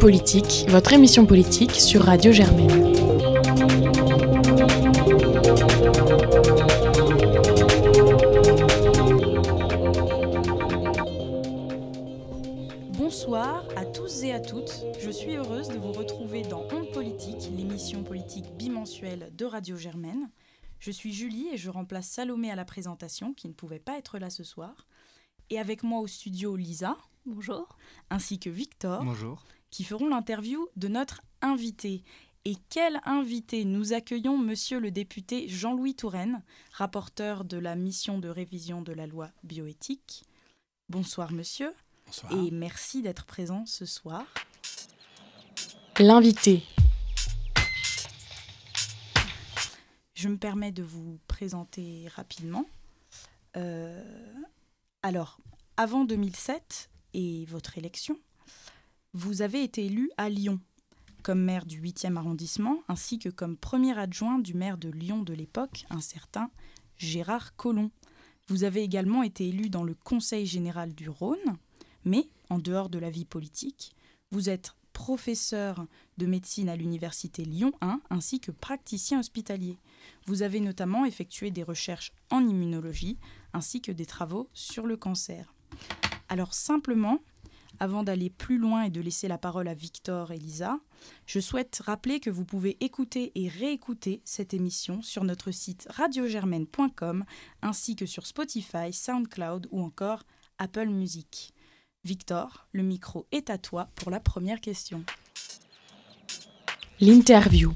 politique, votre émission politique sur Radio Germaine. Bonsoir à tous et à toutes. Je suis heureuse de vous retrouver dans Onde Politique, l'émission politique bimensuelle de Radio Germaine. Je suis Julie et je remplace Salomé à la présentation, qui ne pouvait pas être là ce soir. Et avec moi au studio Lisa. Bonjour. Ainsi que Victor. Bonjour. Qui feront l'interview de notre invité. Et quel invité Nous accueillons monsieur le député Jean-Louis Touraine, rapporteur de la mission de révision de la loi bioéthique. Bonsoir monsieur. Bonsoir. Et merci d'être présent ce soir. L'invité. Je me permets de vous présenter rapidement. Euh, alors, avant 2007 et votre élection, vous avez été élu à Lyon comme maire du 8e arrondissement ainsi que comme premier adjoint du maire de Lyon de l'époque, un certain Gérard Collomb. Vous avez également été élu dans le Conseil général du Rhône, mais en dehors de la vie politique, vous êtes professeur de médecine à l'université Lyon 1 ainsi que praticien hospitalier. Vous avez notamment effectué des recherches en immunologie ainsi que des travaux sur le cancer. Alors simplement, avant d'aller plus loin et de laisser la parole à Victor et Lisa, je souhaite rappeler que vous pouvez écouter et réécouter cette émission sur notre site radiogermaine.com ainsi que sur Spotify, SoundCloud ou encore Apple Music. Victor, le micro est à toi pour la première question. L'interview.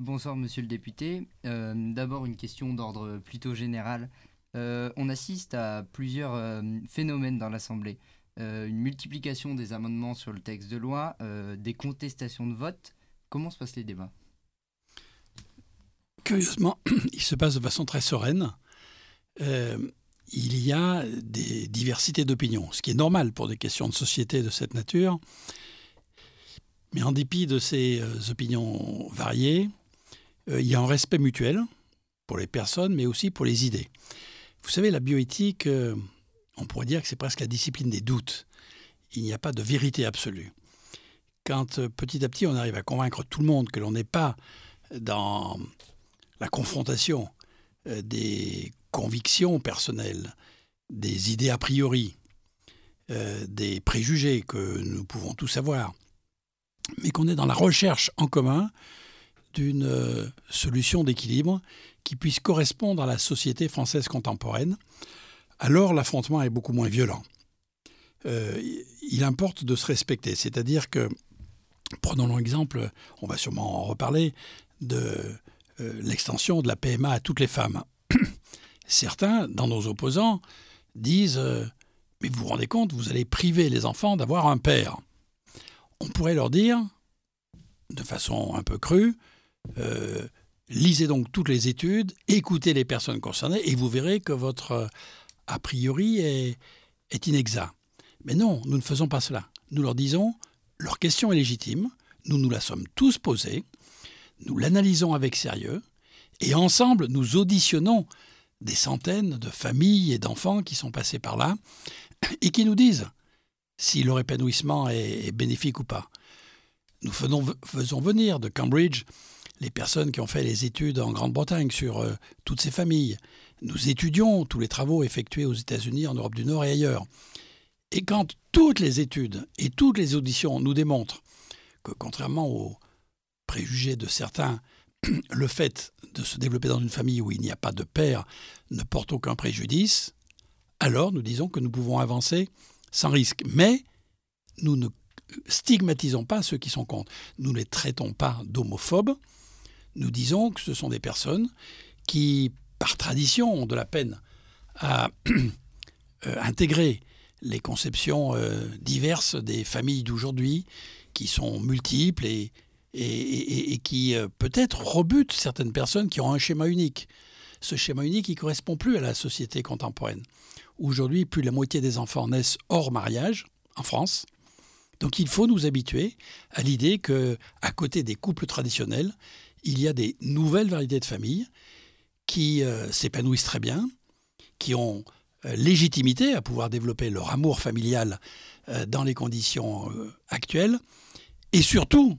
Bonsoir monsieur le député. Euh, D'abord une question d'ordre plutôt général. Euh, on assiste à plusieurs euh, phénomènes dans l'Assemblée. Euh, une multiplication des amendements sur le texte de loi, des contestations de vote. Comment se passent les débats? Curieusement, il se passe de façon très sereine. Il y a des diversités d'opinions, ce qui est normal pour des questions de société de cette nature. Mais en dépit de ces opinions variées, il y a un respect mutuel pour les personnes, mais aussi pour les idées. Vous savez, la bioéthique, euh, on pourrait dire que c'est presque la discipline des doutes. Il n'y a pas de vérité absolue. Quand euh, petit à petit on arrive à convaincre tout le monde que l'on n'est pas dans la confrontation euh, des convictions personnelles, des idées a priori, des préjugés que nous pouvons tous avoir, mais qu'on est dans la recherche en commun d'une solution d'équilibre qui puisse correspondre à la société française contemporaine, alors l'affrontement est beaucoup moins violent. Euh, il importe de se respecter, c'est-à-dire que, prenons l'exemple, on va sûrement en reparler, de euh, l'extension de la PMA à toutes les femmes. Certains, dans nos opposants, disent euh, Mais vous vous rendez compte, vous allez priver les enfants d'avoir un père. On pourrait leur dire, de façon un peu crue, lisez donc toutes les études, écoutez les personnes concernées et vous verrez que votre euh, a priori est, inexact. Mais non, nous ne faisons pas cela. Nous leur disons, leur question est légitime, nous nous la sommes tous posée, nous l'analysons avec sérieux, et ensemble, nous auditionnons des centaines de familles et d'enfants qui sont passés par là, et qui nous disent si leur épanouissement est, bénéfique ou pas. Nous faisons venir de Cambridge les personnes qui ont fait les études en Grande-Bretagne sur euh, toutes ces familles. Nous étudions tous les travaux effectués aux États-Unis, en Europe du Nord et ailleurs. Et quand toutes les études et toutes les auditions nous démontrent que, contrairement aux préjugés de certains, le fait de se développer dans une famille où il n'y a pas de père ne porte aucun préjudice, alors nous disons que nous pouvons avancer sans risque. Mais nous ne stigmatisons pas ceux qui sont contre. Nous ne les traitons pas d'homophobes. Nous disons que ce sont des personnes qui, par tradition, ont de la peine à euh, intégrer les conceptions euh, diverses des familles d'aujourd'hui, qui sont multiples et, qui euh, peut-être rebutent certaines personnes qui ont un schéma unique. Ce schéma unique, il ne correspond plus à la société contemporaine. Aujourd'hui, plus de la moitié des enfants naissent hors mariage en France. Donc il faut nous habituer à l'idée que, à côté des couples traditionnels, il y a des nouvelles variétés de familles qui euh, s'épanouissent très bien, qui ont légitimité à pouvoir développer leur amour familial dans les conditions actuelles. Et surtout,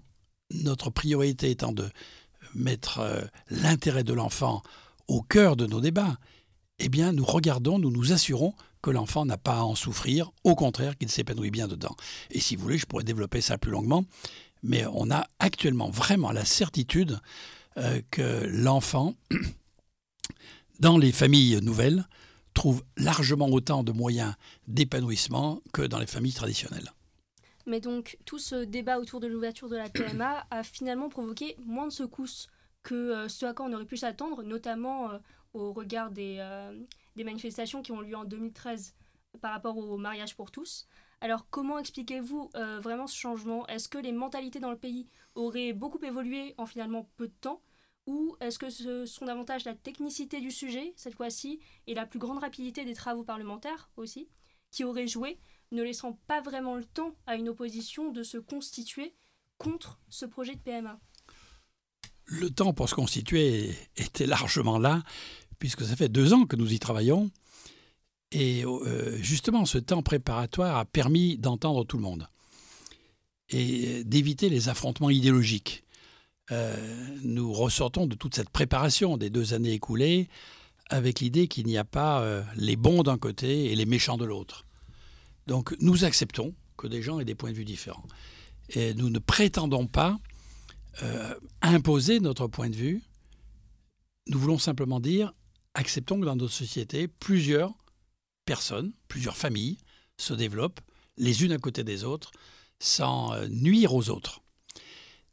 notre priorité étant de mettre l'intérêt de l'enfant au cœur de nos débats, eh bien, nous regardons, nous nous assurons que l'enfant n'a pas à en souffrir, au contraire qu'il s'épanouit bien dedans. Et si vous voulez, je pourrais développer ça plus longuement, mais on a actuellement vraiment la certitude euh, que l'enfant, dans les familles nouvelles, trouve largement autant de moyens d'épanouissement que dans les familles traditionnelles. Mais donc, tout ce débat autour de l'ouverture de la PMA a finalement provoqué moins de secousses que euh, ce à quoi on aurait pu s'attendre, notamment euh, au regard des, euh, des, manifestations qui ont lieu en 2013 par rapport au mariage pour tous. Alors comment expliquez-vous vraiment ce changement? Est-ce que les mentalités dans le pays auraient beaucoup évolué en finalement peu de temps? Ou est-ce que ce sont davantage la technicité du sujet, cette fois-ci, et la plus grande rapidité des travaux parlementaires aussi, qui auraient joué, ne laissant pas vraiment le temps à une opposition de se constituer contre ce projet de PMA le temps pour se constituer était largement là, puisque ça fait deux ans que nous y travaillons. Et euh, justement, ce temps préparatoire a permis d'entendre tout le monde et d'éviter les affrontements idéologiques. Euh, nous ressortons de toute cette préparation des deux années écoulées avec l'idée qu'il n'y a pas euh, les bons d'un côté et les méchants de l'autre. Donc nous acceptons que des gens aient des points de vue différents. Et nous ne prétendons pas imposer notre point de vue. Nous voulons simplement dire, acceptons que dans notre société, plusieurs personnes, plusieurs familles se développent les unes à côté des autres sans euh, nuire aux autres.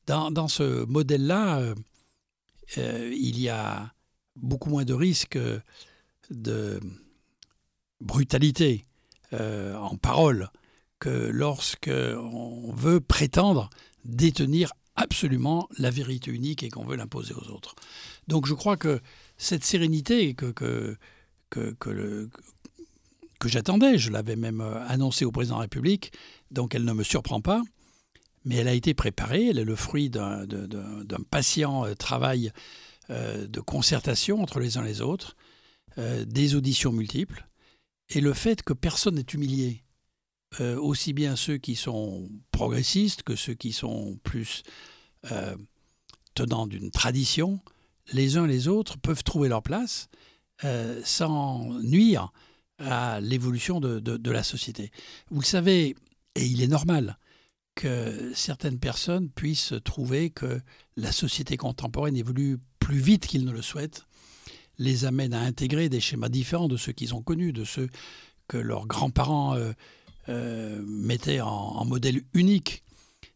Dans, ce modèle-là, euh, il y a beaucoup moins de risques de brutalité en parole que lorsque on veut prétendre détenir absolument la vérité unique et qu'on veut l'imposer aux autres. Donc je crois que cette sérénité que, que, que, que, que j'attendais, je l'avais même euh, annoncé au président de la République, donc elle ne me surprend pas, mais elle a été préparée, elle est le fruit d'un patient euh, travail euh, de concertation entre les uns et les autres, des auditions multiples, et le fait que personne n'est humilié. Aussi bien ceux qui sont progressistes que ceux qui sont plus tenants d'une tradition, les uns et les autres peuvent trouver leur place sans nuire à l'évolution de, de, la société. Vous le savez, et il est normal que certaines personnes puissent trouver que la société contemporaine évolue plus vite qu'ils ne le souhaitent, les amène à intégrer des schémas différents de ceux qu'ils ont connus, de ceux que leurs grands-parents euh, mettait en, modèle unique.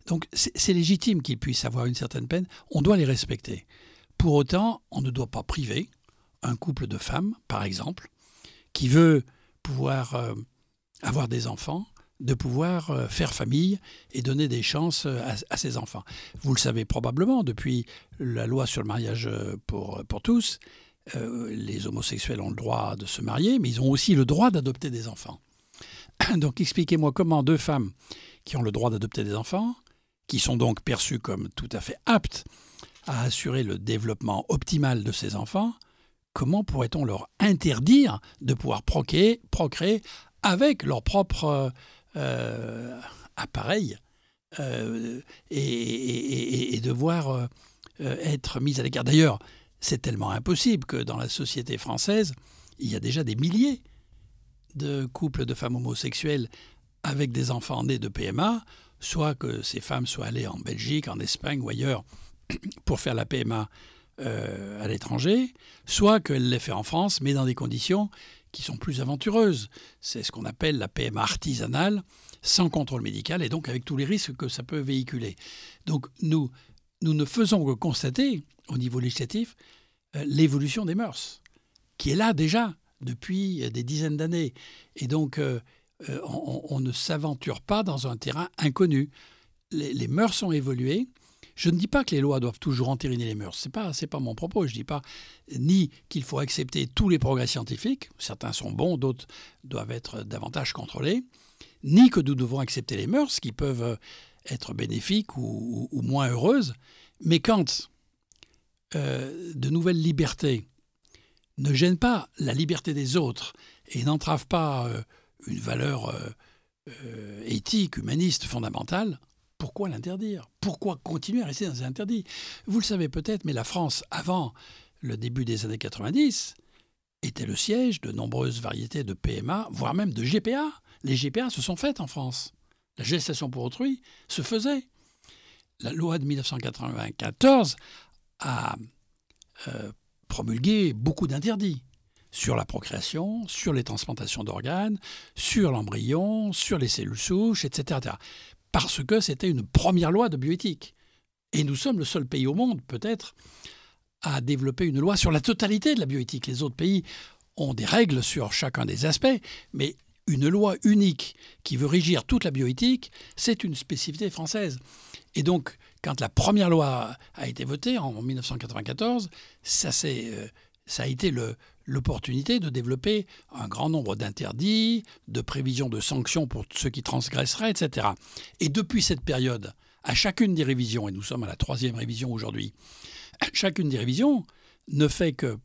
Donc c'est légitime qu'ils puissent avoir une certaine peine, on doit les respecter. Pour autant, on ne doit pas priver un couple de femmes, par exemple, qui veut pouvoir euh, avoir des enfants, de pouvoir euh, faire famille et donner des chances à, ses enfants. Vous le savez probablement, depuis la loi sur le mariage pour, pour tous, les homosexuels ont le droit de se marier, mais ils ont aussi le droit d'adopter des enfants. Donc expliquez-moi comment deux femmes qui ont le droit d'adopter des enfants, qui sont donc perçues comme tout à fait aptes à assurer le développement optimal de ces enfants, comment pourrait-on leur interdire de pouvoir procréer, avec leur propre euh, appareil euh, et, devoir euh, être mis à l'écart? D'ailleurs, c'est tellement impossible que dans la société française, il y a déjà des milliers de couples de femmes homosexuelles avec des enfants nés de PMA, soit que ces femmes soient allées en Belgique, en Espagne ou ailleurs pour faire la PMA euh, à l'étranger, soit qu'elles l'aient fait en France, mais dans des conditions qui sont plus aventureuses. C'est ce qu'on appelle la PMA artisanale, sans contrôle médical et donc avec tous les risques que ça peut véhiculer. Donc nous, nous ne faisons que constater, au niveau législatif, euh, l'évolution des mœurs, qui est là déjà depuis des dizaines d'années. Et donc, euh, euh, on, ne s'aventure pas dans un terrain inconnu. Les, mœurs ont évolué. Je ne dis pas que les lois doivent toujours entériner les mœurs. Ce n'est pas, pas mon propos. Je ne dis pas ni qu'il faut accepter tous les progrès scientifiques, certains sont bons, d'autres doivent être davantage contrôlés, ni que nous devons accepter les mœurs qui peuvent être bénéfiques ou, moins heureuses. Mais quand euh, de nouvelles libertés ne gêne pas la liberté des autres et n'entrave pas euh, une valeur euh, euh, éthique, humaniste, fondamentale, pourquoi l'interdire? Pourquoi continuer à rester dans un interdit? Vous le savez peut-être, mais la France, avant le début des années 90, était le siège de nombreuses variétés de PMA, voire même de GPA. Les GPA se sont faites en France. La gestation pour autrui se faisait. La loi de 1994 a euh, promulgué beaucoup d'interdits sur la procréation, sur les transplantations d'organes, sur l'embryon, sur les cellules souches, etc. Parce que c'était une première loi de bioéthique. Et nous sommes le seul pays au monde, peut-être, à développer une loi sur la totalité de la bioéthique. Les autres pays ont des règles sur chacun des aspects, mais une loi unique qui veut régir toute la bioéthique, c'est une spécificité française. Et donc, quand la première loi a été votée en 1994, ça, euh, ça a été l'opportunité de développer un grand nombre d'interdits, de prévisions de sanctions pour ceux qui transgresseraient, etc. Et depuis cette période, à chacune des révisions, et nous sommes à la troisième révision aujourd'hui, chacune des révisions ne fait que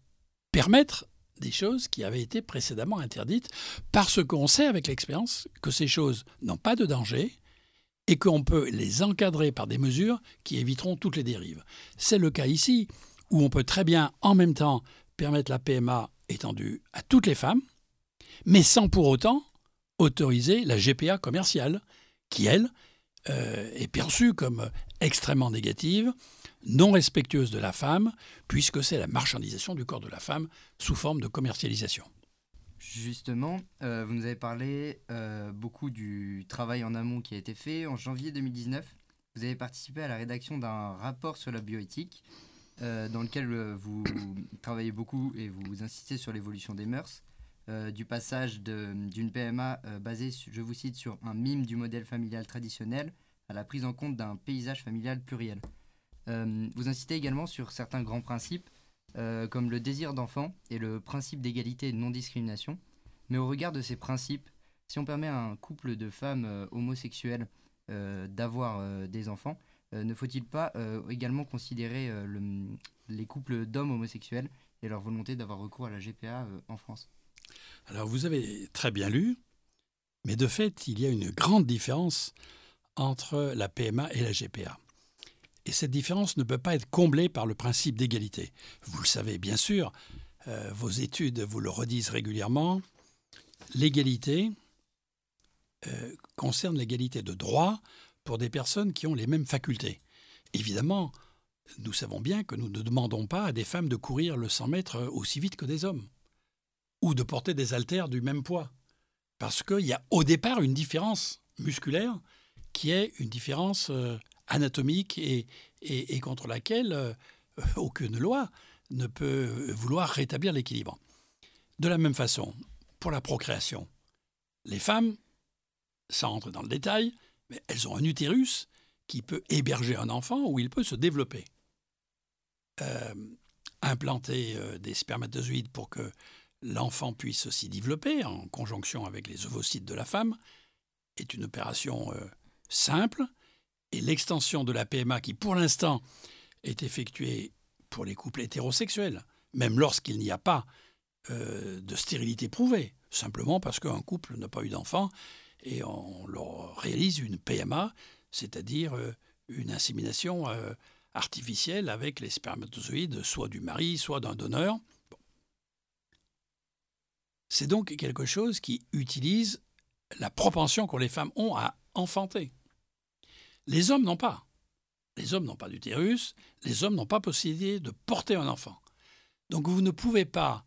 permettre des choses qui avaient été précédemment interdites, parce qu'on sait avec l'expérience que ces choses n'ont pas de danger et qu'on peut les encadrer par des mesures qui éviteront toutes les dérives. C'est le cas ici, où on peut très bien en même temps permettre la PMA étendue à toutes les femmes, mais sans pour autant autoriser la GPA commerciale, qui, elle, euh, est perçue comme extrêmement négative, non respectueuse de la femme, puisque c'est la marchandisation du corps de la femme sous forme de commercialisation. Justement, euh, vous nous avez parlé euh, beaucoup du travail en amont qui a été fait. En janvier 2019, vous avez participé à la rédaction d'un rapport sur la bioéthique, euh, dans lequel vous travaillez beaucoup et vous insistez sur l'évolution des mœurs, du passage d'une PMA basée, je vous cite, sur un mime du modèle familial traditionnel à la prise en compte d'un paysage familial pluriel. Euh, vous incitez également sur certains grands principes, euh, comme le désir d'enfant et le principe d'égalité et de non-discrimination. Mais au regard de ces principes, si on permet à un couple de femmes euh, homosexuelles d'avoir des enfants, ne faut-il pas également considérer les couples d'hommes homosexuels et leur volonté d'avoir recours à la GPA en France? Alors vous avez très bien lu, mais de fait, il y a une grande différence entre la PMA et la GPA. Et cette différence ne peut pas être comblée par le principe d'égalité. Vous le savez bien sûr, euh, vos études vous le redisent régulièrement, l'égalité euh, concerne l'égalité de droit pour des personnes qui ont les mêmes facultés. Évidemment, nous savons bien que nous ne demandons pas à des femmes de courir le 100 mètres aussi vite que des hommes, ou de porter des haltères du même poids, parce qu'il y a au départ une différence musculaire qui est une différence euh, anatomique et, et, contre laquelle euh, aucune loi ne peut vouloir rétablir l'équilibre. De la même façon, pour la procréation, les femmes, sans entrer dans le détail, elles ont un utérus qui peut héberger un enfant ou il peut se développer. Euh, implanter euh, des spermatozoïdes pour que l'enfant puisse s'y développer en conjonction avec les ovocytes de la femme est une opération simple et l'extension de la PMA qui, pour l'instant, est effectuée pour les couples hétérosexuels, même lorsqu'il n'y a pas euh, de stérilité prouvée, simplement parce qu'un couple n'a pas eu d'enfant et on leur réalise une PMA, c'est-à-dire euh, une insémination euh, artificielle avec les spermatozoïdes soit du mari, soit d'un donneur. C'est donc quelque chose qui utilise la propension que les femmes ont à enfanter. Les hommes n'ont pas. Les hommes n'ont pas d'utérus, les hommes n'ont pas possibilité de porter un enfant. Donc vous ne pouvez pas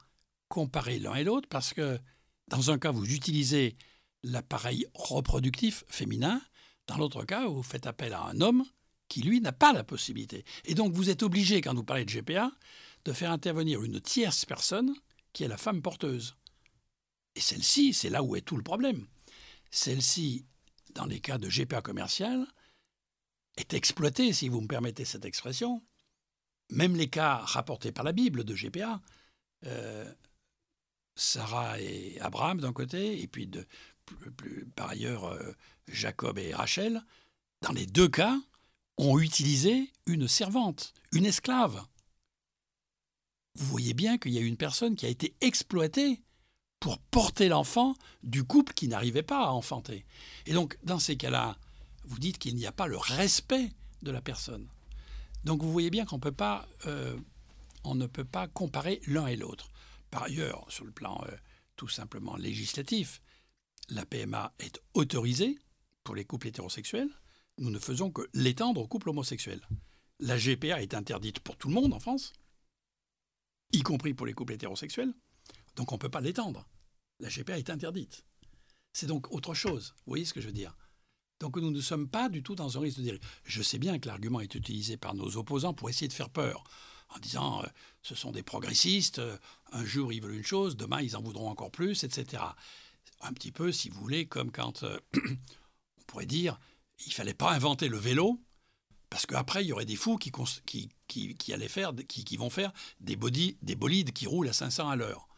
comparer l'un et l'autre parce que dans un cas, vous utilisez l'appareil reproductif féminin, dans l'autre cas, vous faites appel à un homme qui, lui, n'a pas la possibilité. Et donc vous êtes obligé, quand vous parlez de GPA, de faire intervenir une tierce personne qui est la femme porteuse. Et celle-ci, c'est là où est tout le problème. Celle-ci, dans les cas de GPA commercial, est exploité, si vous me permettez cette expression. Même les cas rapportés par la Bible de GPA, euh, Sarah et Abraham d'un côté, et puis de, par ailleurs euh, Jacob et Rachel, dans les deux cas, ont utilisé une servante, une esclave. vous voyez bien qu'il y a une personne qui a été exploitée pour porter l'enfant du couple qui n'arrivait pas à enfanter. Et donc, dans ces cas-là, vous dites qu'il n'y a pas le respect de la personne. Donc, vous voyez bien qu'on euh, ne peut pas comparer l'un et l'autre. Par ailleurs, sur le plan euh, tout simplement législatif, la PMA est autorisée pour les couples hétérosexuels. Nous ne faisons que l'étendre aux couples homosexuels. La GPA est interdite pour tout le monde en France, y compris pour les couples hétérosexuels. Donc on ne peut pas l'étendre la GPA est interdite. C'est donc autre chose. Vous voyez ce que je veux dire Donc nous ne sommes pas du tout dans un risque de dire. Je sais bien que l'argument est utilisé par nos opposants pour essayer de faire peur, en disant euh, ce sont des progressistes, euh, un jour ils veulent une chose, demain ils en voudront encore plus, etc. Un petit peu, si vous voulez, comme quand euh, on pourrait dire il fallait pas inventer le vélo. Parce qu'après, il y aurait des fous qui, vont faire des, body, des bolides qui roulent à 500 à l'heure.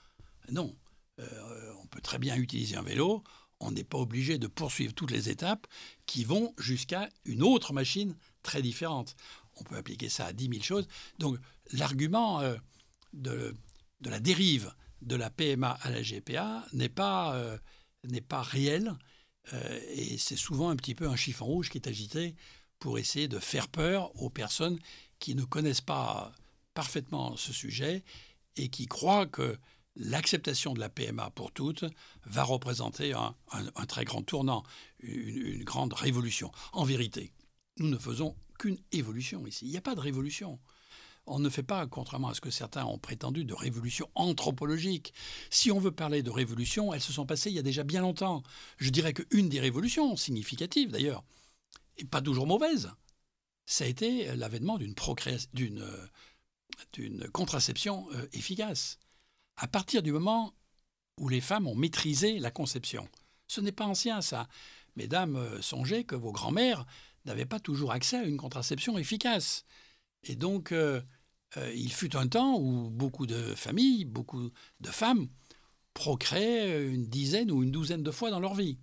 Non, euh, on peut très bien utiliser un vélo, on n'est pas obligé de poursuivre toutes les étapes qui vont jusqu'à une autre machine très différente. On peut appliquer ça à 10 000 choses. Donc l'argument euh, de, la dérive de la PMA à la GPA n'est pas, n'est pas réel et c'est souvent un petit peu un chiffon rouge qui est agité pour essayer de faire peur aux personnes qui ne connaissent pas parfaitement ce sujet et qui croient que l'acceptation de la PMA pour toutes va représenter un, très grand tournant, une, grande révolution. En vérité, nous ne faisons qu'une évolution ici. Il n'y a pas de révolution. On ne fait pas, contrairement à ce que certains ont prétendu, de révolution anthropologique. Si on veut parler de révolution, elles se sont passées il y a déjà bien longtemps. Je dirais qu'une des révolutions, significatives d'ailleurs, et pas toujours mauvaise, ça a été l'avènement d'une contraception euh, efficace à partir du moment où les femmes ont maîtrisé la conception. Ce n'est pas ancien, ça. Mesdames, euh, songez que vos grands-mères n'avaient pas toujours accès à une contraception efficace. Et donc, euh, euh, il fut un temps où beaucoup de familles, beaucoup de femmes procréaient une dizaine ou une douzaine de fois dans leur vie.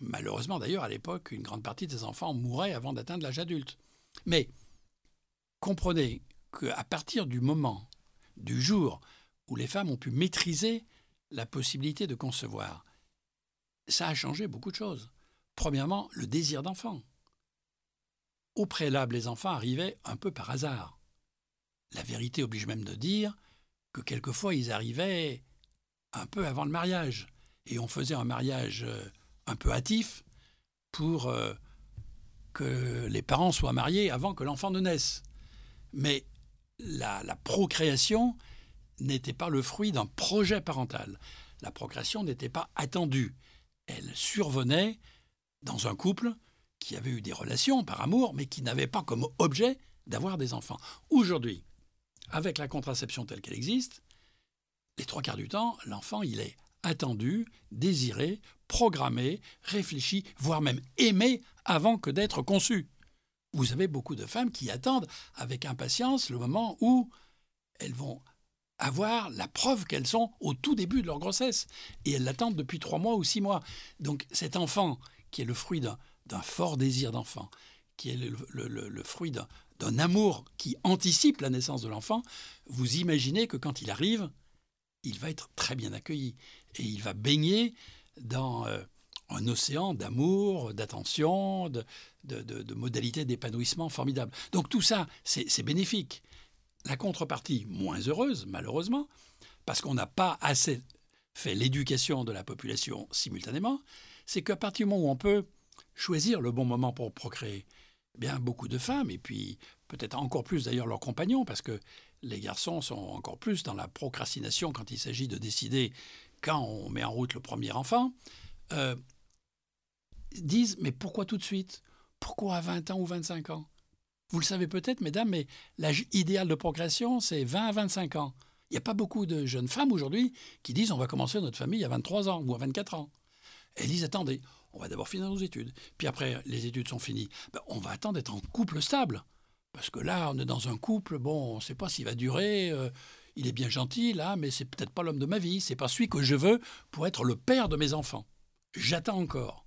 malheureusement, d'ailleurs, à l'époque, une grande partie des enfants mouraient avant d'atteindre l'âge adulte. Mais comprenez qu'à partir du moment du jour où les femmes ont pu maîtriser la possibilité de concevoir, ça a changé beaucoup de choses. Premièrement, le désir d'enfant. Au préalable, les enfants arrivaient un peu par hasard. La vérité oblige même de dire que quelquefois ils arrivaient un peu avant le mariage, et on faisait un mariage euh, un peu hâtif pour euh, que les parents soient mariés avant que l'enfant ne naisse. Mais la, procréation n'était pas le fruit d'un projet parental. La procréation n'était pas attendue. Elle survenait dans un couple qui avait eu des relations par amour, mais qui n'avait pas comme objet d'avoir des enfants. Aujourd'hui, avec la contraception telle qu'elle existe, les trois quarts du temps, l'enfant, il est attendu, désiré, programmé, réfléchi, voire même aimé avant que d'être conçu vous avez beaucoup de femmes qui attendent avec impatience le moment où elles vont avoir la preuve qu'elles sont au tout début de leur grossesse. Et elles l'attendent depuis trois mois ou six mois. Donc cet enfant, qui est le fruit d'un fort désir d'enfant, qui est le, fruit d'un amour qui anticipe la naissance de l'enfant, vous imaginez que quand il arrive, il va être très bien accueilli. Et il va baigner dans... Euh, un océan d'amour, d'attention, de, modalités d'épanouissement formidables. Donc tout ça, c'est bénéfique. La contrepartie, moins heureuse, malheureusement, parce qu'on n'a pas assez fait l'éducation de la population simultanément, c'est qu'à partir du moment où on peut choisir le bon moment pour procréer, bien beaucoup de femmes, et puis peut-être encore plus d'ailleurs leurs compagnons, parce que les garçons sont encore plus dans la procrastination quand il s'agit de décider quand on met en route le premier enfant, euh, disent Mais pourquoi tout de suite? Pourquoi à 20 ans ou 25 ans? Vous le savez peut-être, mesdames, mais l'âge idéal de procréation, c'est 20 à 25 ans. Il n'y a pas beaucoup de jeunes femmes aujourd'hui qui disent On va commencer notre famille à 23 ans ou à 24 ans. Elles disent Attendez, on va d'abord finir nos études. Puis après, les études sont finies. Ben, on va attendre d'être en couple stable. Parce que là, on est dans un couple, bon, on ne sait pas s'il va durer. Euh, il est bien gentil, là, mais c'est peut-être pas l'homme de ma vie. C'est pas celui que je veux pour être le père de mes enfants. J'attends encore.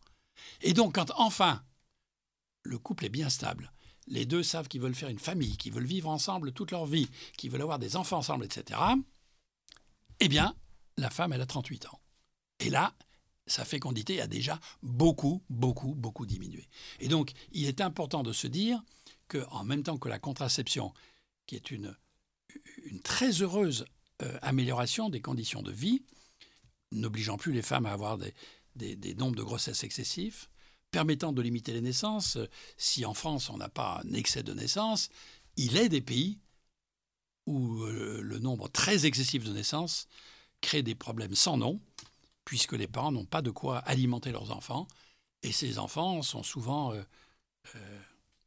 Et donc, quand enfin le couple est bien stable, les deux savent qu'ils veulent faire une famille, qu'ils veulent vivre ensemble toute leur vie, qu'ils veulent avoir des enfants ensemble, etc., eh bien, la femme, elle a 38 ans. Et là, sa fécondité a déjà beaucoup, beaucoup, beaucoup diminué. Et donc, il est important de se dire qu'en même temps que la contraception, qui est une, très heureuse euh, amélioration des conditions de vie, n'obligeant plus les femmes à avoir des, nombres de grossesses excessifs, permettant de limiter les naissances. Si en France on n'a pas un excès de naissances, il est des pays où euh, le nombre très excessif de naissances crée des problèmes sans nom, puisque les parents n'ont pas de quoi alimenter leurs enfants, et ces enfants sont souvent euh, euh,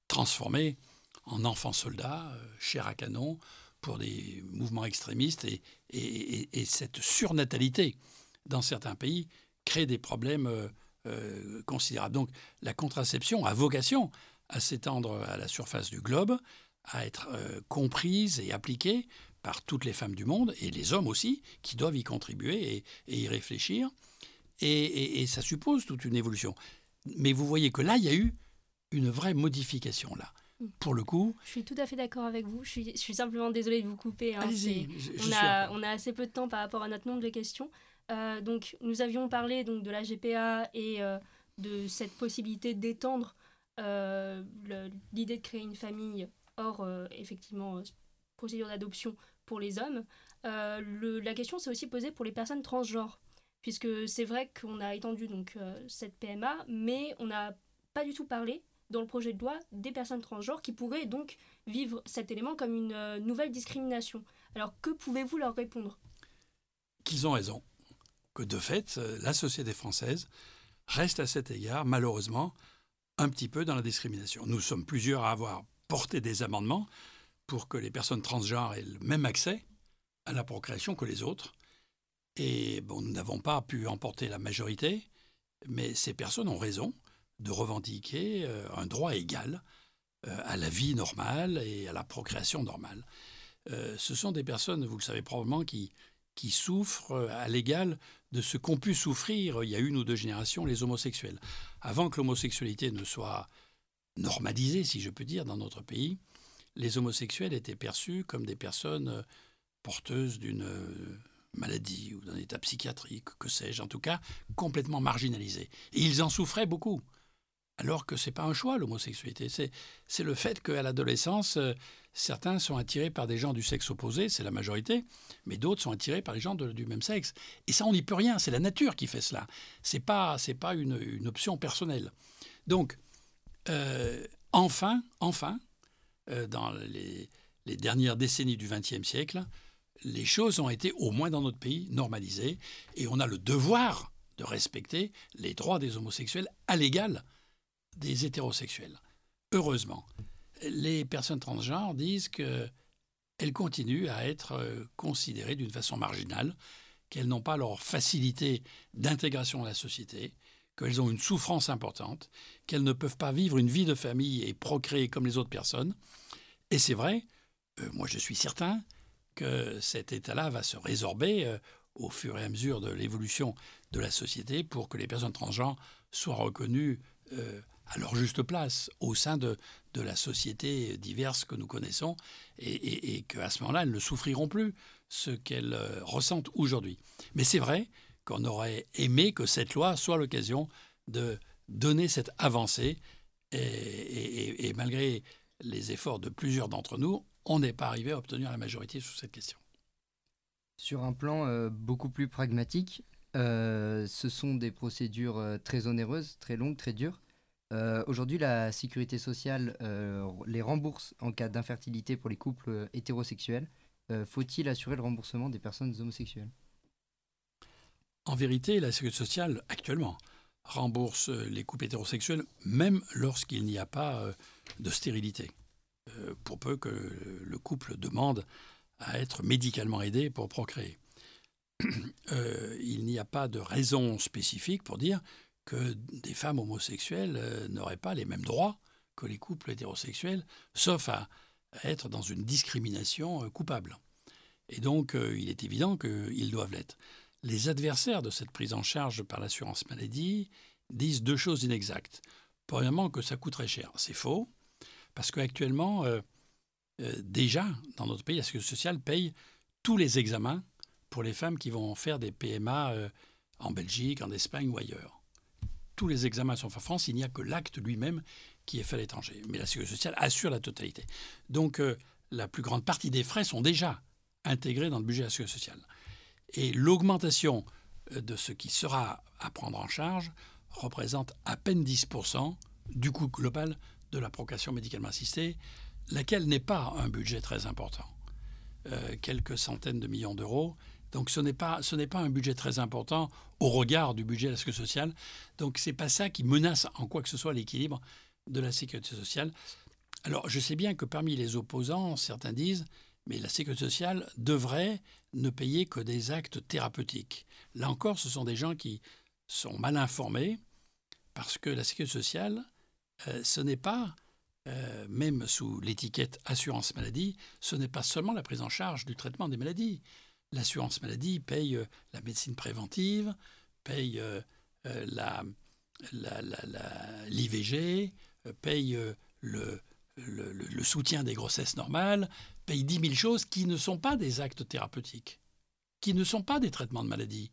transformés en enfants soldats, chair à canon, pour des mouvements extrémistes, et, et cette surnatalité dans certains pays crée des problèmes euh, euh, considérables. Donc la contraception a vocation à s'étendre à la surface du globe, à être euh, comprise et appliquée par toutes les femmes du monde, et les hommes aussi, qui doivent y contribuer et, y réfléchir. Et, ça suppose toute une évolution. Mais vous voyez que là, il y a eu une vraie modification là. Mm. Pour le coup. Je suis tout à fait d'accord avec vous. Je suis, je suis simplement désolée de vous couper. Hein. on, a, on a assez peu de temps par rapport à notre nombre de questions. Euh, donc, nous avions parlé donc, de la GPA et euh, de cette possibilité d'étendre euh, l'idée de créer une famille hors, effectivement, procédure d'adoption pour les hommes. la question s'est aussi posée pour les personnes transgenres, puisque c'est vrai qu'on a étendu donc, cette PMA, mais on n'a pas du tout parlé dans le projet de loi des personnes transgenres qui pourraient donc vivre cet élément comme une nouvelle discrimination. Alors que pouvez-vous leur répondre? Qu'ils ont raison que de fait, euh, la société française reste à cet égard, malheureusement, un petit peu dans la discrimination. Nous sommes plusieurs à avoir porté des amendements pour que les personnes transgenres aient le même accès à la procréation que les autres. Et bon, nous n'avons pas pu emporter la majorité, mais ces personnes ont raison de revendiquer euh, un droit égal euh, à la vie normale et à la procréation normale. ce sont des personnes, vous le savez probablement, qui, qui souffrent à l'égal de ce qu'ont pu souffrir il y a une ou deux générations les homosexuels. Avant que l'homosexualité ne soit normalisée, si je peux dire, dans notre pays, les homosexuels étaient perçus comme des personnes porteuses d'une maladie ou d'un état psychiatrique, que sais-je, en tout cas complètement marginalisés. Et ils en souffraient beaucoup alors que ce n'est pas un choix, l'homosexualité. C'est le fait qu'à l'adolescence, euh, certains sont attirés par des gens du sexe opposé, c'est la majorité, mais d'autres sont attirés par les gens du même sexe. Et ça, on n'y peut rien, c'est la nature qui fait cela. Ce n'est pas, pas une, option personnelle. Donc, euh, enfin, enfin, euh, dans les, les, dernières décennies du XXe siècle, les choses ont été, au moins dans notre pays, normalisées, et on a le devoir de respecter les droits des homosexuels à l'égal des hétérosexuels. Heureusement, les personnes transgenres disent qu'elles continuent à être euh, considérées d'une façon marginale, qu'elles n'ont pas leur facilité d'intégration à la société, qu'elles ont une souffrance importante, qu'elles ne peuvent pas vivre une vie de famille et procréer comme les autres personnes. Et c'est vrai, euh, moi je suis certain que cet état-là va se résorber euh, au fur et à mesure de l'évolution de la société pour que les personnes transgenres soient reconnues à leur juste place au sein de, de la société diverse que nous connaissons et, et, et qu'à ce moment-là, elles ne souffriront plus ce qu'elles euh, ressentent aujourd'hui. Mais c'est vrai qu'on aurait aimé que cette loi soit l'occasion de donner cette avancée et, malgré les efforts de plusieurs d'entre nous, on n'est pas arrivé à obtenir la majorité sur cette question. Sur un plan euh, beaucoup plus pragmatique, euh, ce sont des procédures très onéreuses, très longues, très dures. Euh, aujourd'hui, la sécurité sociale euh, les rembourse en cas d'infertilité pour les couples euh, hétérosexuels. Faut-il assurer le remboursement des personnes homosexuelles? En vérité, la sécurité sociale, actuellement, rembourse les couples hétérosexuels même lorsqu'il n'y a pas de stérilité, pour peu que le couple demande à être médicalement aidé pour procréer. il n'y a pas de raison spécifique pour dire que des femmes homosexuelles euh, n'auraient pas les mêmes droits que les couples hétérosexuels, sauf à, être dans une discrimination euh, coupable. Et donc, euh, il est évident qu'ils doivent l'être. Les adversaires de cette prise en charge par l'assurance maladie disent deux choses inexactes. Premièrement, que ça coûterait cher. C'est faux, Parce qu'actuellement, euh, euh, déjà, dans notre pays, la sécurité sociale paye tous les examens pour les femmes qui vont faire des PMA euh, en Belgique, en Espagne ou ailleurs. Tous les examens sont faits en France, il n'y a que l'acte lui-même qui est fait à l'étranger. Mais la sécurité sociale assure la totalité. Donc la plus grande partie des frais sont déjà intégrés dans le budget de la sécurité sociale. Et l'augmentation de ce qui sera à prendre en charge représente à peine 10% du coût global de la procréation médicalement assistée, laquelle n'est pas un budget très important. Euh, quelques centaines de millions d'euros. Donc ce n'est pas ce n'est pas un budget très important au regard du budget de la sécurité sociale. Donc c'est pas ça qui menace en quoi que ce soit l'équilibre de la sécurité sociale. Alors je sais bien que parmi les opposants, certains disent mais la sécurité sociale devrait ne payer que des actes thérapeutiques. Là encore, ce sont des gens qui sont mal informés parce que la sécurité sociale, euh, ce n'est pas, euh, même sous l'étiquette assurance maladie, ce n'est pas seulement la prise en charge du traitement des maladies. L'assurance maladie paye euh, la médecine préventive, paye l'IVG, paye le, le, soutien des grossesses normales, paye 10 000 choses qui ne sont pas des actes thérapeutiques, qui ne sont pas des traitements de maladies.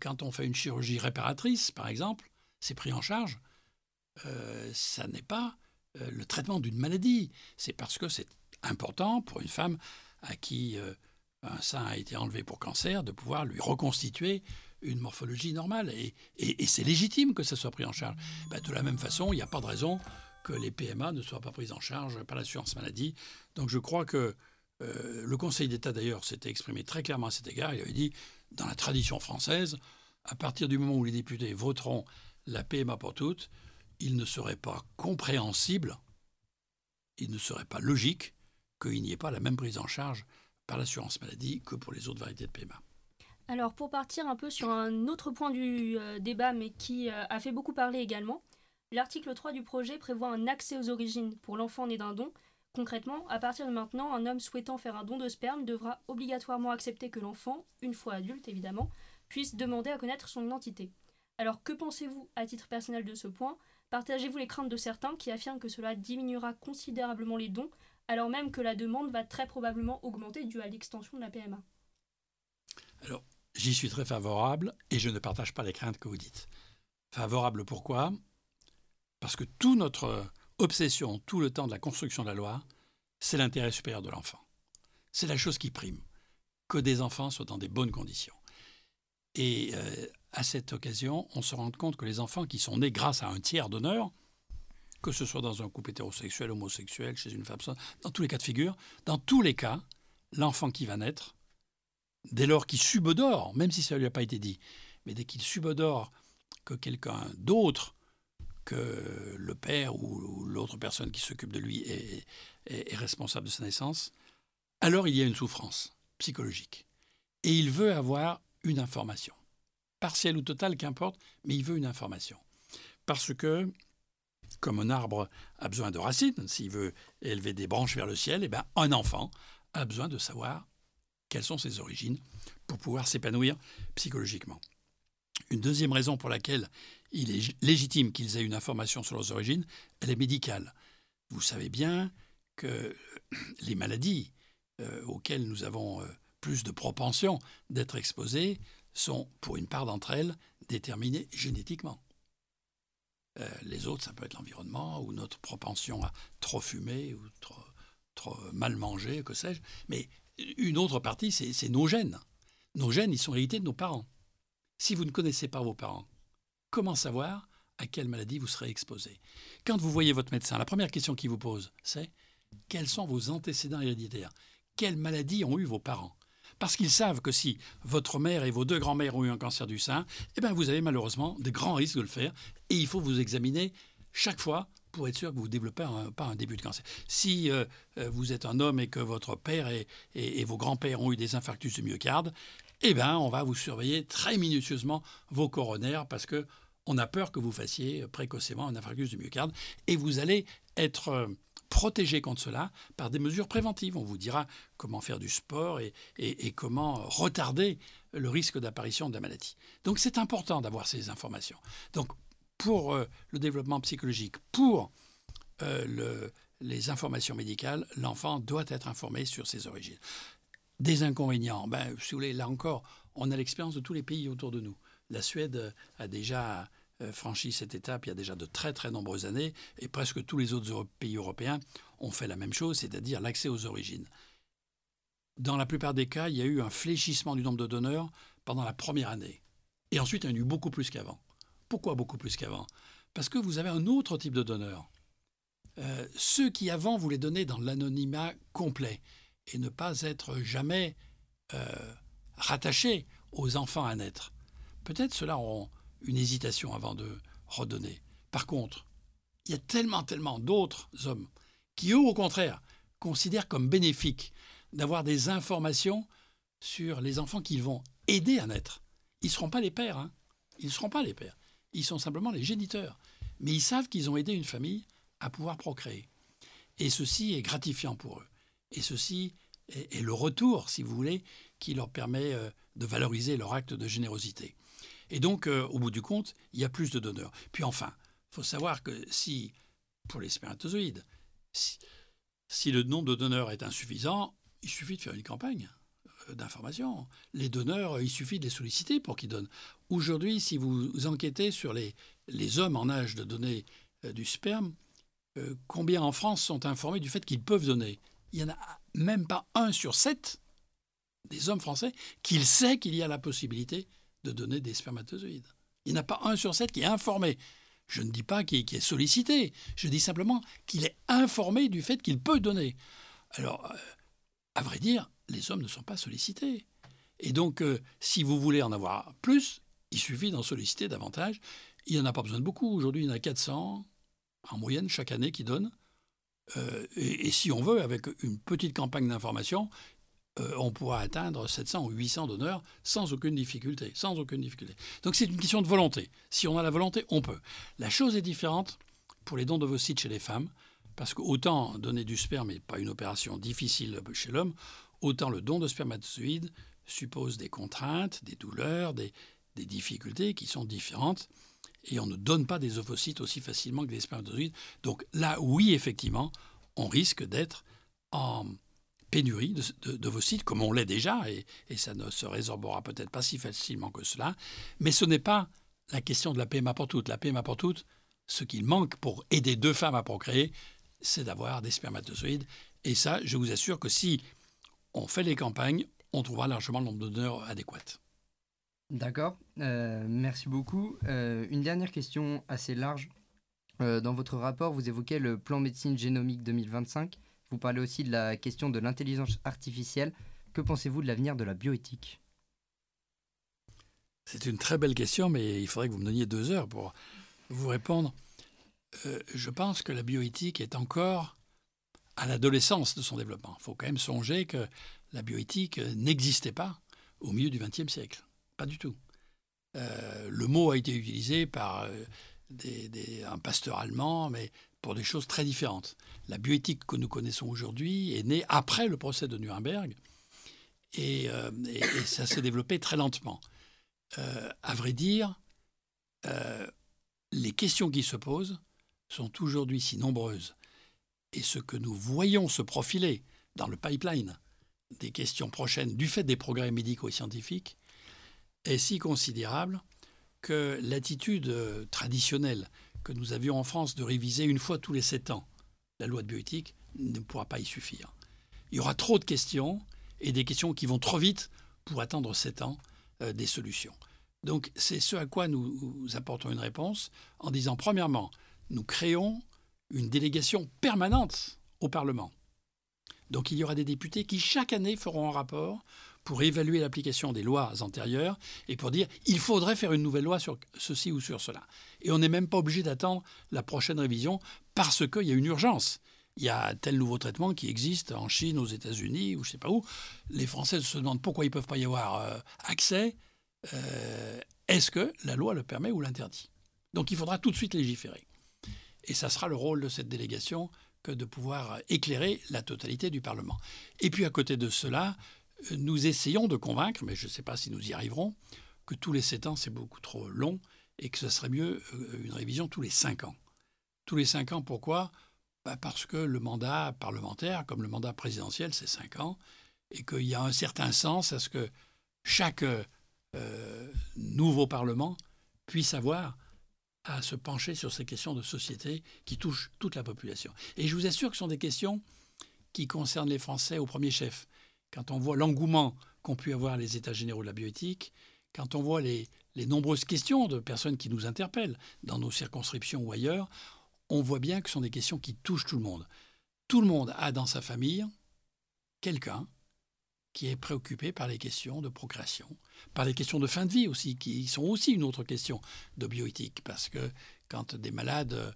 quand on fait une chirurgie réparatrice, par exemple, c'est pris en charge euh, ça n'est pas euh, le traitement d'une maladie. C'est parce que c'est important pour une femme à qui euh, un sein a été enlevé pour cancer de pouvoir lui reconstituer une morphologie normale. Et, c'est légitime que ça soit pris en charge. Ben, de la même façon, il n'y a pas de raison que les PMA ne soient pas prises en charge par l'assurance maladie. Donc je crois que le Conseil d'État, d'ailleurs, s'était exprimé très clairement à cet égard. Il avait dit, dans la tradition française, à partir du moment où les députés voteront la PMA pour toutes, il ne serait pas compréhensible, il ne serait pas logique qu'il n'y ait pas la même prise en charge par l'assurance maladie que pour les autres variétés de PMA. Alors pour partir un peu sur un autre point du euh, débat, mais qui euh, a fait beaucoup parler également, l'article 3 du projet prévoit un accès aux origines pour l'enfant né d'un don. Concrètement, à partir de maintenant, un homme souhaitant faire un don de sperme devra obligatoirement accepter que l'enfant, une fois adulte évidemment, puisse demander à connaître son identité. Alors que pensez-vous à titre personnel de ce point? Partagez-vous les craintes de certains qui affirment que cela diminuera considérablement les dons, alors même que la demande va très probablement augmenter dû à l'extension de la PMA Alors, j'y suis très favorable et je ne partage pas les craintes que vous dites. Favorable pourquoi? Parce que toute notre obsession, tout le temps de la construction de la loi, c'est l'intérêt supérieur de l'enfant. C'est la chose qui prime, que des enfants soient dans des bonnes conditions. Et euh, à cette occasion, on se rend compte que les enfants qui sont nés grâce à un tiers d'honneur, que ce soit dans un couple hétérosexuel, homosexuel, chez une femme, dans tous les cas de figure, dans tous les cas, l'enfant qui va naître, dès lors qu'il subodore, même si ça ne lui a pas été dit, mais dès qu'il subodore que quelqu'un d'autre que le père ou l'autre personne qui s'occupe de lui est, responsable de sa naissance, alors il y a une souffrance psychologique. Et il veut avoir une information partielle ou totale, qu'importe, mais il veut une information. Parce que, comme un arbre a besoin de racines, s'il veut élever des branches vers le ciel, et eh bien, un enfant a besoin de savoir quelles sont ses origines pour pouvoir s'épanouir psychologiquement. Une deuxième raison pour laquelle il est légitime qu'ils aient une information sur leurs origines, elle est médicale. Vous savez bien que les maladies euh, auxquelles nous avons euh, plus de propension d'être exposés sont, pour une part d'entre elles, déterminées génétiquement. Euh, les autres, ça peut être l'environnement ou notre propension à trop fumer ou trop, trop mal manger, que sais-je. Mais une autre partie, c'est nos gènes. Nos gènes, ils sont hérités de nos parents. Si vous ne connaissez pas vos parents, comment savoir à quelle maladie vous serez exposé. Quand vous voyez votre médecin, la première question qu'il vous pose, c'est quels sont vos antécédents héréditaires? Quelles maladies ont eu vos parents? Parce qu'ils savent que si votre mère et vos deux grands-mères ont eu un cancer du sein, eh bien vous avez malheureusement des grands risques de le faire et il faut vous examiner chaque fois pour être sûr que vous ne développez pas un début de cancer. Si euh, euh, vous êtes un homme et que votre père et, vos grands-pères ont eu des infarctus du myocarde, eh bien, on va vous surveiller très minutieusement vos coronaires parce que on a peur que vous fassiez précocement un infarctus du myocarde et vous allez être euh, protéger contre cela par des mesures préventives. On vous dira comment faire du sport et, comment retarder le risque d'apparition de la maladie. Donc c'est important d'avoir ces informations. Donc pour euh, le développement psychologique, pour euh, les informations médicales, l'enfant doit être informé sur ses origines. Des inconvénients, ben, si vous voulez, là encore, on a l'expérience de tous les pays autour de nous. La Suède a déjà euh, franchi cette étape il y a déjà de très très nombreuses années, et presque tous les autres pays européens ont fait la même chose, c'est-à-dire l'accès aux origines. Dans la plupart des cas, il y a eu un fléchissement du nombre de donneurs pendant la première année. Et ensuite, il y en a eu beaucoup plus qu'avant. Pourquoi beaucoup plus qu'avant? Parce que vous avez un autre type de donneurs. Euh, ceux qui avant voulaient donner dans l'anonymat complet et ne pas être jamais euh, rattachés aux enfants à naître. Peut-être ceux-là auront une hésitation avant de redonner. Par contre, il y a tellement, tellement d'autres hommes qui, eux, au contraire, considèrent comme bénéfique d'avoir des informations sur les enfants qu'ils vont aider à naître. Ils ne seront pas les pères, hein. ils ne seront pas les pères. Ils sont simplement les géniteurs. Mais ils savent qu'ils ont aidé une famille à pouvoir procréer. Et ceci est gratifiant pour eux. Et ceci est, le retour, si vous voulez, qui leur permet euh, de valoriser leur acte de générosité. Et donc, euh, au bout du compte, il y a plus de donneurs. Puis enfin, il faut savoir que si, pour les spermatozoïdes, si, le nombre de donneurs est insuffisant, il suffit de faire une campagne euh, d'information. Les donneurs, il suffit de les solliciter pour qu'ils donnent. Aujourd'hui, si vous enquêtez sur les, les hommes en âge de donner du sperme, combien en France sont informés du fait qu'ils peuvent donner? Il n'y en a même pas un sur sept des hommes français qui sait qu'il y a la possibilité de donner des spermatozoïdes. Il n'y en a pas un sur sept qui est informé. Je ne dis pas qu'il est sollicité, je dis simplement qu'il est informé du fait qu'il peut donner. Alors, euh, à vrai dire, les hommes ne sont pas sollicités. Et donc, euh, si vous voulez en avoir plus, il suffit d'en solliciter davantage. Il n'y en a pas besoin de beaucoup. Aujourd'hui, il y en a 400 en moyenne chaque année qui donnent. Euh, et, si on veut, avec une petite campagne d'information, euh, on pourra atteindre 700 ou 800 donneurs sans aucune difficulté. Sans aucune difficulté. Donc c'est une question de volonté. Si on a la volonté, on peut. La chose est différente pour les dons d'ovocytes chez les femmes, parce qu'autant donner du sperme n'est pas une opération difficile chez l'homme, autant le don de spermatozoïdes suppose des contraintes, des douleurs, des, des difficultés qui sont différentes et on ne donne pas des ovocytes aussi facilement que des spermatozoïdes. Donc là, oui, effectivement, on risque d'être en pénurie d'ovocytes, comme on l'est déjà, et, ça ne se résorbera peut-être pas si facilement que cela. Mais ce n'est pas la question de la PMA pour toutes. La PMA pour toutes, ce qu'il manque pour aider deux femmes à procréer, c'est d'avoir des spermatozoïdes. Et ça, je vous assure que si on fait les campagnes, on trouvera largement le nombre de donneurs adéquat. D'accord, euh, merci beaucoup. Euh, une dernière question assez large. Euh, dans votre rapport, vous évoquez le plan médecine génomique 2025. Vous parlez aussi de la question de l'intelligence artificielle. Que pensez-vous de l'avenir de la bioéthique? C'est une très belle question, mais il faudrait que vous me donniez deux heures pour vous répondre. Euh, je pense que la bioéthique est encore à l'adolescence de son développement. Il faut quand même songer que la bioéthique n'existait pas au milieu du XXe siècle. Pas du tout. Euh, le mot a été utilisé par euh, un pasteur allemand, mais pour des choses très différentes. La bioéthique que nous connaissons aujourd'hui est née après le procès de Nuremberg et, euh, ça s'est développé très lentement. Euh, à vrai dire, euh, les questions qui se posent sont aujourd'hui si nombreuses et ce que nous voyons se profiler dans le pipeline des questions prochaines du fait des progrès médicaux et scientifiques est si considérable que l'attitude traditionnelle que nous avions en France de réviser une fois tous les sept ans la loi de bioéthique ne pourra pas y suffire. Il y aura trop de questions et des questions qui vont trop vite pour attendre sept ans euh, des solutions. Donc c'est ce à quoi nous, apportons une réponse en disant premièrement, nous créons une délégation permanente au Parlement. Donc il y aura des députés qui chaque année feront un rapport pour évaluer l'application des lois antérieures et pour dire il faudrait faire une nouvelle loi sur ceci ou sur cela. Et on n'est même pas obligé d'attendre la prochaine révision parce qu'il y a une urgence. Il y a tel nouveau traitement qui existe en Chine, aux États-Unis ou je ne sais pas où. Les Français se demandent pourquoi ils ne peuvent pas y avoir euh, accès. Euh, est-ce que la loi le permet ou l'interdit? Donc il faudra tout de suite légiférer. Et ça sera le rôle de cette délégation que de pouvoir éclairer la totalité du Parlement. Et puis à côté de cela, nous essayons de convaincre, mais je ne sais pas si nous y arriverons, que tous les sept ans, c'est beaucoup trop long et que ce serait mieux euh, une révision tous les cinq ans. Tous les cinq ans, pourquoi? Bah, Parce que le mandat parlementaire, comme le mandat présidentiel, c'est cinq ans, et qu'il y a un certain sens à ce que chaque euh, nouveau Parlement puisse avoir à se pencher sur ces questions de société qui touchent toute la population. Et je vous assure que ce sont des questions qui concernent les Français au premier chef. Quand on voit l'engouement qu'ont pu avoir les États généraux de la bioéthique, quand on voit les, nombreuses questions de personnes qui nous interpellent dans nos circonscriptions ou ailleurs, on voit bien que ce sont des questions qui touchent tout le monde. Tout le monde a dans sa famille quelqu'un qui est préoccupé par les questions de procréation, par les questions de fin de vie aussi, qui sont aussi une autre question de bioéthique, parce que quand des malades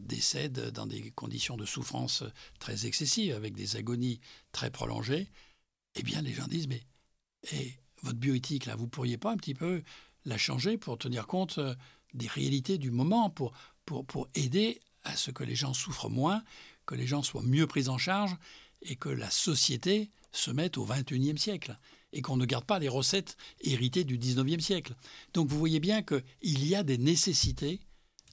décèdent dans des conditions de souffrance très excessives, avec des agonies très prolongées, eh bien les gens disent, mais et votre bioéthique, là, vous pourriez pas un petit peu la changer pour tenir compte euh, des réalités du moment, pour, pour, pour aider à ce que les gens souffrent moins, que les gens soient mieux pris en charge et que la société se mettent au XXIe siècle et qu'on ne garde pas les recettes héritées du XIXe siècle. Donc vous voyez bien qu'il y a des nécessités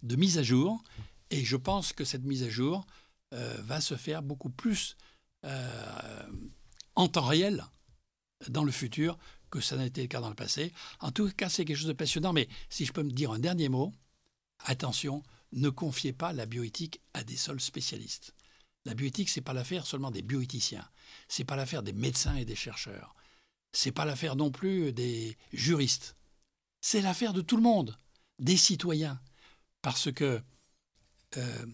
de mise à jour et je pense que cette mise à jour euh, va se faire beaucoup plus euh, en temps réel dans le futur que ça n'a été le cas dans le passé. En tout cas, c'est quelque chose de passionnant. Mais si je peux me dire un dernier mot, attention, ne confiez pas la bioéthique à des seuls spécialistes. La bioéthique, c'est pas l'affaire seulement des bioéthiciens, c'est pas l'affaire des médecins et des chercheurs, c'est pas l'affaire non plus des juristes. C'est l'affaire de tout le monde, des citoyens, parce que euh,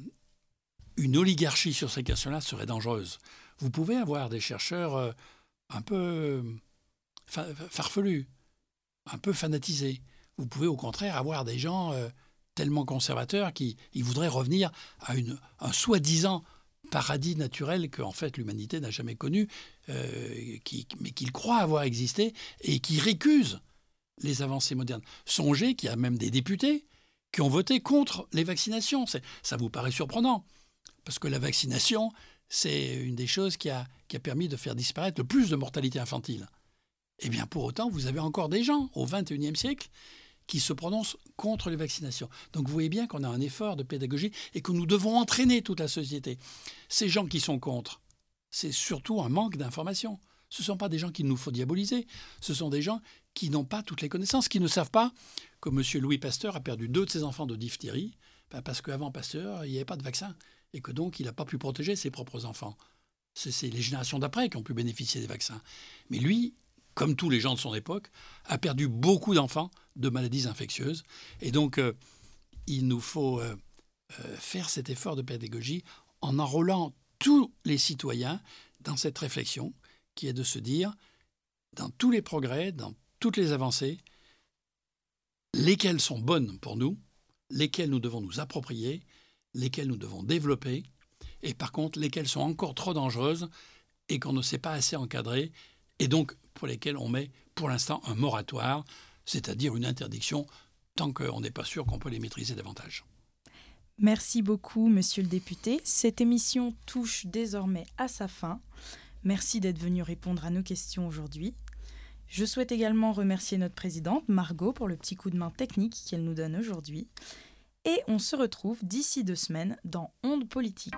une oligarchie sur ces questions-là serait dangereuse. Vous pouvez avoir des chercheurs euh, un peu euh, farfelus, un peu fanatisés. Vous pouvez au contraire avoir des gens tellement conservateurs qui voudraient revenir à un soi-disant paradis naturel que en fait l'humanité n'a jamais connu, mais qu'il croit avoir existé et qui récuse les avancées modernes. Songez qu'il y a même des députés qui ont voté contre les vaccinations. Ça vous paraît surprenant, parce que la vaccination, c'est une des choses qui a, qui a permis de faire disparaître le plus de mortalité infantile. Eh bien, pour autant, vous avez encore des gens au XXIe siècle qui se prononcent contre les vaccinations. Donc vous voyez bien qu'on a un effort de pédagogie et que nous devons entraîner toute la société. Ces gens qui sont contre, c'est surtout un manque d'information. Ce ne sont pas des gens qu'il nous faut diaboliser, ce sont des gens qui n'ont pas toutes les connaissances, qui ne savent pas que M. Louis Pasteur a perdu deux de ses enfants de diphtérie, ben, parce qu'avant Pasteur, il n'y avait pas de vaccin, et que donc il n'a pas pu protéger ses propres enfants. C'est les générations d'après qui ont pu bénéficier des vaccins. Mais lui, comme tous les gens de son époque, a perdu beaucoup d'enfants de maladies infectieuses. Et donc, euh, il nous faut euh, euh, faire cet effort de pédagogie en enrôlant tous les citoyens dans cette réflexion qui est de se dire, dans tous les progrès, dans toutes les avancées, lesquelles sont bonnes pour nous, lesquelles nous devons nous approprier, lesquelles nous devons développer, et par contre lesquelles sont encore trop dangereuses et qu'on ne sait pas assez encadrer, et donc pour lesquelles on met pour l'instant un moratoire, c'est-à-dire une interdiction tant qu'on n'est pas sûr qu'on peut les maîtriser davantage. Merci beaucoup, monsieur le député. Cette émission touche désormais à sa fin. Merci d'être venu répondre à nos questions aujourd'hui. Je souhaite également remercier notre présidente, Margot, pour le petit coup de main technique qu'elle nous donne aujourd'hui. Et on se retrouve d'ici deux semaines dans Onde politique.